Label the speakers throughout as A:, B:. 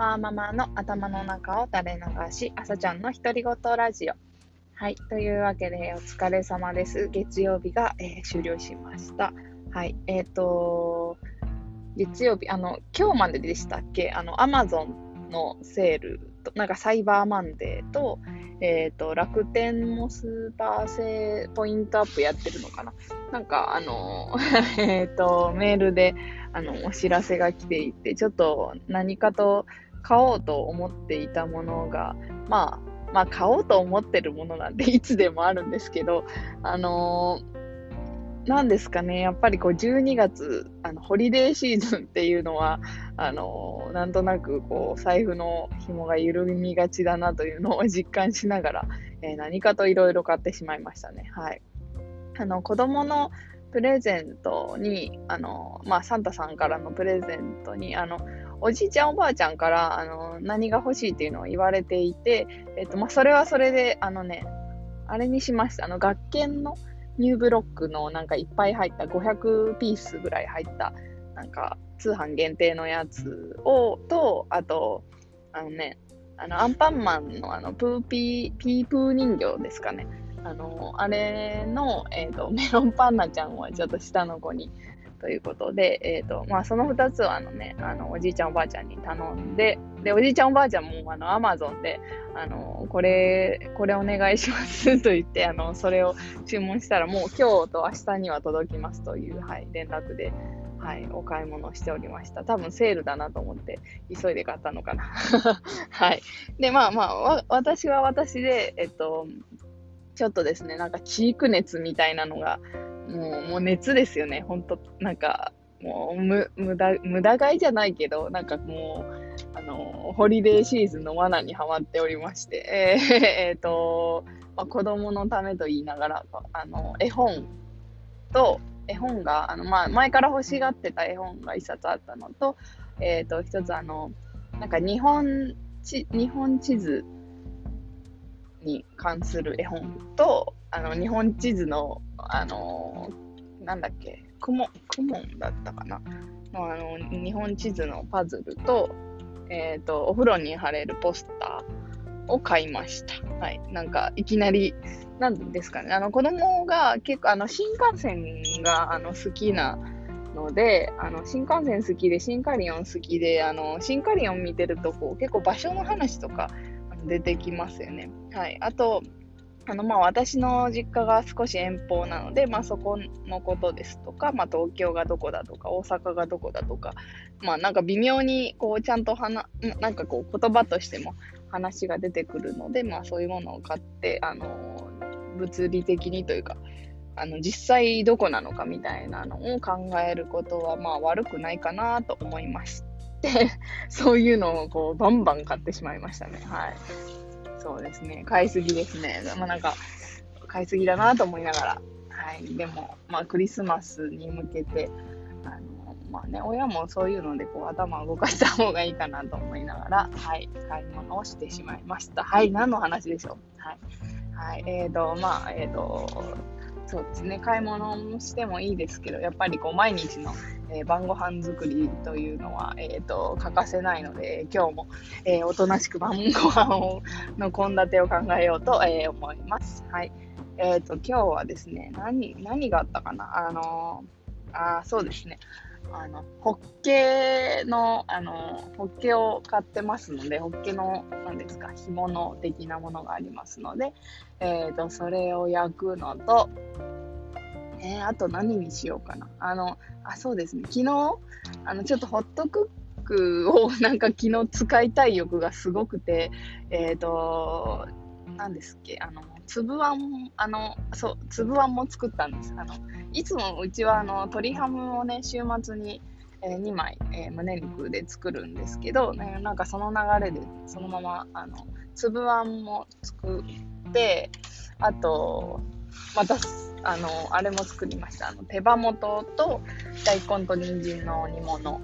A: ワーママの頭の中を垂れ流し、朝ちゃんの独り言ラジオ。はい。というわけで、お疲れ様です。月曜日が、えー、終了しました。はい。えっ、ー、と、月曜日、あの、今日まででしたっけ？あの、アマゾンのセールと、なんかサイバーマンデーと、え、ー、と、楽天もスーパーセーポイントアップやってるのかな？なんか、あの、えっと、メールで、あの、お知らせが来ていて、ちょっと何かと買おうと思っていたものが、まあ、まあ、買おうと思ってるものなんで、いつでもあるんですけど、あのー、ですかね、やっぱりこう12月、あのホリデーシーズンっていうのは、あの、なんとなくこう財布の紐が緩みがちだなというのを 実感しながら、えー、何かといろいろ買ってしまいましたね。はい。あの、子供のプレゼントに、あの、まあ、サンタさんからのプレゼントに、あの、おじいちゃんおばあちゃんから、あの、何が欲しいっていうのを言われていて、えっと、まあ、それはそれで、あのね、あれにしました。あの、学研のニューブロックのなんかいっぱい入った500ピースぐらい入った、なんか通販限定のやつを、と、あと、あのね、あの、アンパンマンのあの、プーピー、ピープー人形ですかね。あの、あれの、えっ、ー、と、メロンパンナちゃんをちょっと下の子にということで、え、ー、と、まあ、その2つは、あのね、あの、おじいちゃんおばあちゃんに頼んで、で、おじいちゃんおばあちゃんも、あの、アマゾンで、あの、これ、これお願いしますと言って、あの、それを注文したら、もう今日と明日には届きますという、はい、連絡で、はい、お買い物しておりました。多分セールだなと思って、急いで買ったのかな。はい。で、まあまあ、私は私で、えっと、ちょっとですね、なんかチーク熱みたいなのが、もう、もう熱ですよね。ほんと、なんか、もう、む、無駄、無駄買いじゃないけど、なんかもう、あの、ホリデーシーズンの罠にはまっておりまして、えー、えー、と、まあ、子供のためと言いながら、あの、絵本と、絵本が、あの、まあ、前から欲しがってた絵本が一冊あったのと、えっ、ー、と、一つあの、なんか日本地、日本地図に関する絵本と、あの、日本地図のあのー、なんだっけ、クモ、クモンだったかなの、あの、日本地図のパズルと、えっ、ー、と、お風呂に貼れるポスターを買いました。はい。なんか、いきなり、なんですかね、あの、子供が結構、あの、新幹線が、あの、好きな、ので、あの、新幹線好きで、シンカリオン好きで、あの、シンカリオン見てると、こう、結構場所の話とか出てきますよね。はい。あと、あのまあ私の実家が少し遠方なので、まあ、そこのことですとか、まあ、東京がどこだとか大阪がどこだとか、まあ、なんか微妙にこうちゃんと話なんかこう言葉としても話が出てくるので、まあ、そういうものを買ってあの物理的にというかあの実際どこなのかみたいなのを考えることはまあ悪くないかなと思いまして そういうのをこうバンバン買ってしまいましたね。はいそうですね。買いすぎですね。まあなんか、買いすぎだなと思いながら。はい。でも、まあクリスマスに向けて、あの、まあね、親もそういうのでこう頭を動かした方がいいかなと思いながら、はい。買い物をしてしまいました。はい。何の話でしょうはい。はい。えーと、まあ、えーと、そうですね。買い物もしてもいいですけど、やっぱりこう毎日のえー、晩ご飯作りというのは、えーと、欠かせないので、今日も、えー、おとなしく晩ご飯をの献立を考えようと、えー、思います。はい。えー、と、今日はですね、何、何があったかな？あのあ、そうですね。あの、ホッケの、あの、ホッケを買ってますので、ホッケの、何ですか、干物的なものがありますので、えっ、と、それを焼くのと、えー、あと何にしようかな。あの、あ、そうですね。昨日、あの、ちょっとホットクックをなんか昨日使いたい欲がすごくて、えっ、ー、と、何ですっけ、あの、粒あん、あの、そう、粒あんも作ったんです。あの、いつもうちはあの、鶏ハムをね、週末に、えー、2枚、えー、胸肉で作るんですけど、ね、なんかその流れでそのまま、あの、粒あんも作って、あと、またあの、あれも作りました。あの、手羽元と大根と人参の煮物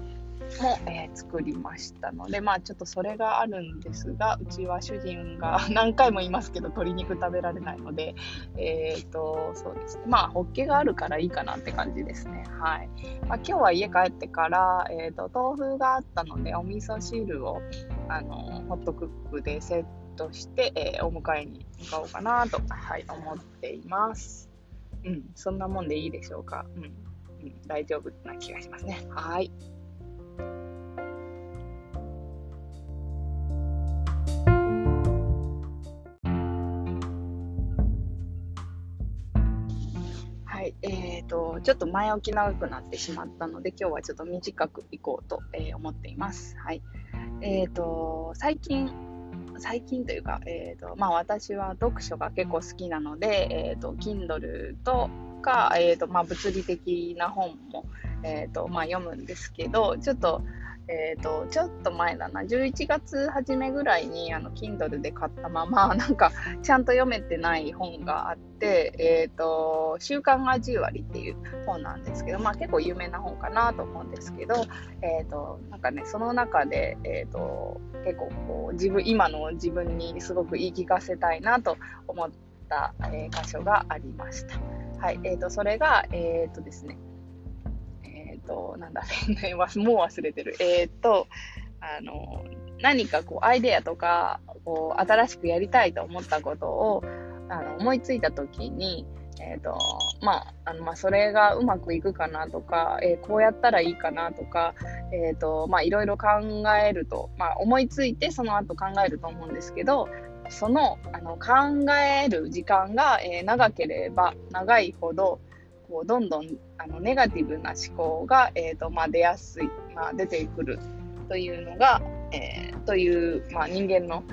A: も、えー、作りましたので、まあちょっとそれがあるんですが、うちは主人が 何回も言いますけど、鶏肉食べられないので、えっ、ー、と、そうですね。まあ、ホッケがあるからいいかなって感じですね。はい。まあ、今日は家帰ってから、えっ、ー、と、豆腐があったので、お味噌汁を、あのホットクックでセットして、えー、お迎えに向かおうかなと、はい、思っています。うん、そんなもんでいいでしょうか。うん、うん、大丈夫な気がしますね。はい。えーと、ちょっと前置き長くなってしまったので今日はちょっと短くいこうと、えー、思っています。はいえーと、最近最近というか、えーとまあ、私は読書が結構好きなので、えーと、Kindle とか、えーとまあ、物理的な本も、えーとまあ、読むんですけどちょっとえ、ー、と、ちょっと前だな、11月初めぐらいに、あの、Kindle で買ったまま、なんか、ちゃんと読めてない本があって、えっ、ー、と、週刊が10割っていう本なんですけど、まあ結構有名な本かなと思うんですけど、え、ー、と、なんかね、その中で、えっ、と、結構こう、自分、今の自分にすごく言い聞かせたいなと思った、え箇所がありました。はい、えっ、と、それが、えっ、とですね、と、なんだ ね、もう忘れてる。えー、っと、あの、何かこう、アイデアとか、こう、新しくやりたいと思ったことを、あの、思いついたときに、えっ、ー、と、まあ、あの、まあ、それがうまくいくかなとか、えー、こうやったらいいかなとか、えっ、ー、と、まあ、いろいろ考えると、まあ、思いついてその後考えると思うんですけど、その、あの、考える時間が、え長ければ長いほど、こうどんどんあのネガティブな思考が、えーとまあ、出やすい、まあ、出てくるというのが、えー、という、まあ、人間の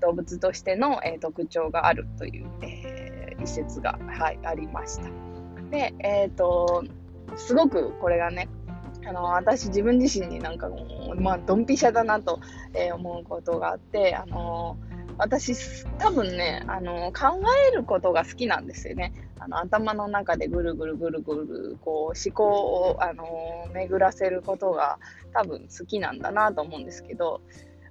A: 動物としての、えー、特徴があるという、えー、一節が、はい、ありました。で、えっ、ー、と、すごくこれがね、あの私自分自身になんかもう、まあ、ドンピシャだなと、えー、思うことがあって、あの私、多分ね、あの考えることが好きなんですよね。あの頭の中でぐるぐるぐるぐるこう思考をあの巡らせることが多分好きなんだなと思うんですけど、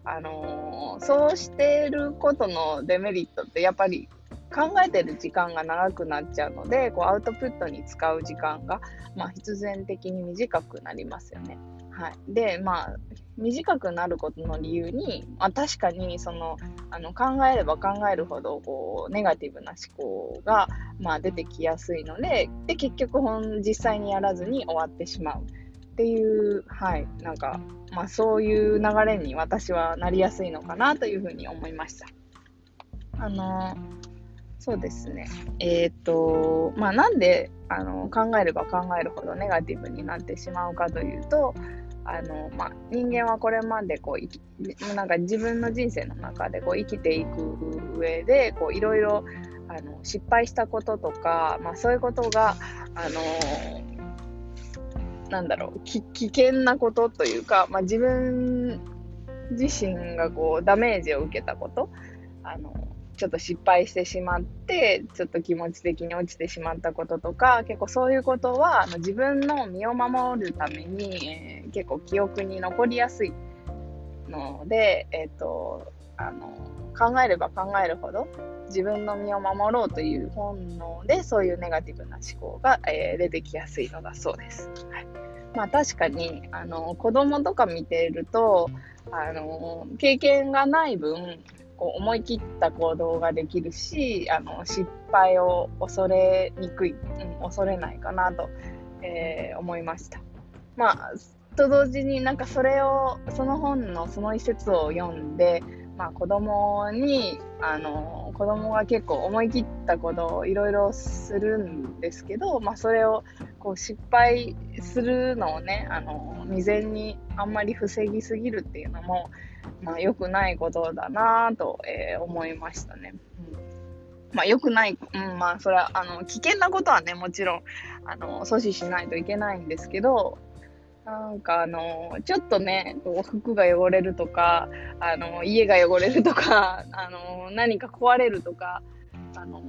A: あのそうしてることのデメリットってやっぱり考えてる時間が長くなっちゃうのでこうアウトプットに使う時間が、まあ、必然的に短くなりますよね。はい、でまあ短くなることの理由に、まあ、確かにそのあの考えれば考えるほどこうネガティブな思考が、まあ、出てきやすいのでで結局本実際にやらずに終わってしまうっていうはいなんか、まあ、そういう流れに私はなりやすいのかなというふうに思いました。あのそうですね。えっ、ー、と、まあ、なんであの考えれば考えるほどネガティブになってしまうかというと、あの、まあ、人間はこれまでこう生きなんか自分の人生の中でこう生きていく上でいろいろ失敗したこととか、まあ、そういうことがあのなんだろう危険なことというか、まあ、自分自身がこうダメージを受けたことあのちょっと失敗してしまって、ちょっと気持ち的に落ちてしまったこととか、結構そういうことは、あの自分の身を守るために、えー、結構記憶に残りやすいので、えっ、ー、と、あの、考えれば考えるほど、自分の身を守ろうという本能で、そういうネガティブな思考が、えー、出てきやすいのだそうです。はい、まあ確かに、あの、子供とか見てると、あの、経験がない分、こう思い切った行動ができるしあの失敗を恐れにくい、うん、恐れないかなと、えー、思いました。まあと同時になんかそれをその本のその一節を読んで、まあ、子供にあの子供が結構思い切ったことをいろいろするんですけど、まあ、それをこう失敗するのをねあの未然にあんまり防ぎすぎるっていうのもまあ、良くないことだなと、えー、思いましたね。うん、まあ、良くない、うん、まあ、それは、あの、危険なことはね、もちろん、あの、阻止しないといけないんですけど、なんかあの、ちょっとね、服が汚れるとか、あの、家が汚れるとか、あの、何か壊れるとか、あの、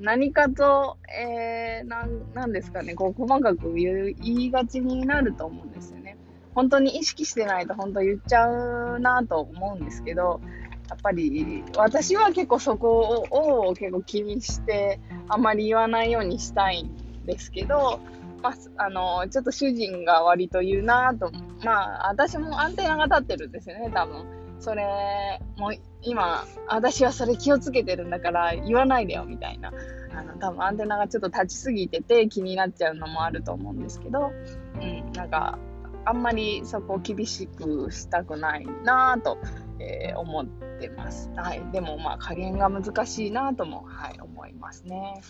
A: 何かと、えー、なん、なんですかね、こう、細かく言いがちになると思うんですよね。本当に意識してないと本当言っちゃうなと思うんですけど、やっぱり私は結構そこを結構気にしてあまり言わないようにしたいんですけど、まあ、あの、ちょっと主人が割と言うなと、まあ、私もアンテナが立ってるんですよね、多分。それ、もう今、私はそれ気をつけてるんだから言わないでよみたいな。あの、多分アンテナがちょっと立ちすぎてて気になっちゃうのもあると思うんですけど、うん、なんか、あんまりそこを厳しくしたくないなと、えー、思ってます。はい。でもまあ加減が難しいなとも、はい、思いますね。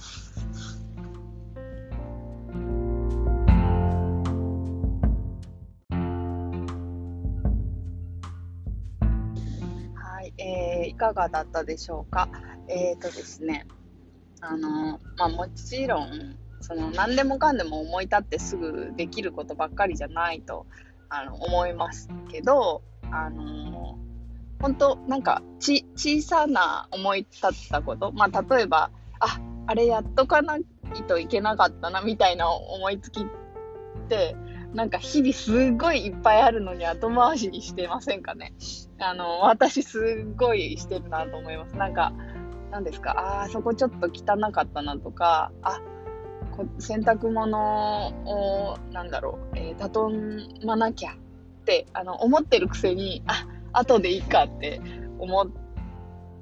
A: かがだったでしょうか？えっ、ー、とですね、あの、まあ、もちろん、その何でもかんでも思い立ってすぐできることばっかりじゃないとあの思いますけど、あの本当なんかち小さな思い立ったこと、まあ、例えばああれやっとかないといけなかったなみたいな思いつきってなんか日々すっごいいっぱいあるのに後回しにしてませんかね？あの、私すっごいしてるなと思います。なんか、何ですか、ああ、そこちょっと汚かったなとか、あこ、洗濯物を、なんだろう、えー、畳まなきゃって、あの、思ってるくせに、あ、後でいいかって思っ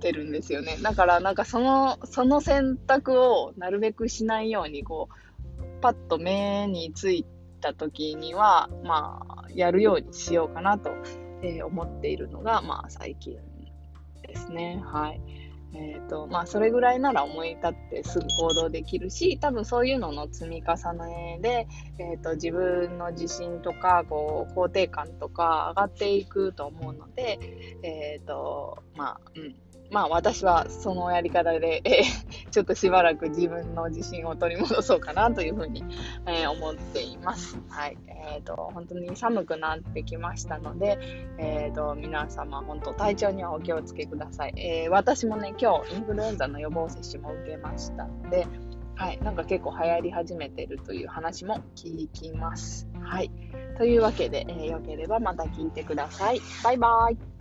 A: てるんですよね。だから、なんかその、その選択をなるべくしないように、こう、パッと目についた時には、まあ、やるようにしようかなと、えー、思っているのが、まあ、最近ですね。はい。えーとまあ、それぐらいなら思い立ってすぐ行動できるし多分そういうのの積み重ねで、えーと、自分の自信とかこう肯定感とか上がっていくと思うので、えーとまあうん、まあ私はそのやり方で、えー、ちょっとしばらく自分の自信を取り戻そうかなというふうに、えー、思っています。はい。えっ、ー、と、本当に寒くなってきましたので、えっ、と、皆様本当体調にはお気をつけください。え私もね、今日インフルエンザの予防接種も受けましたので、はい。なんか結構流行り始めてるという話も聞きます。はい。というわけで、えー、よければまた聞いてください。バイバイ。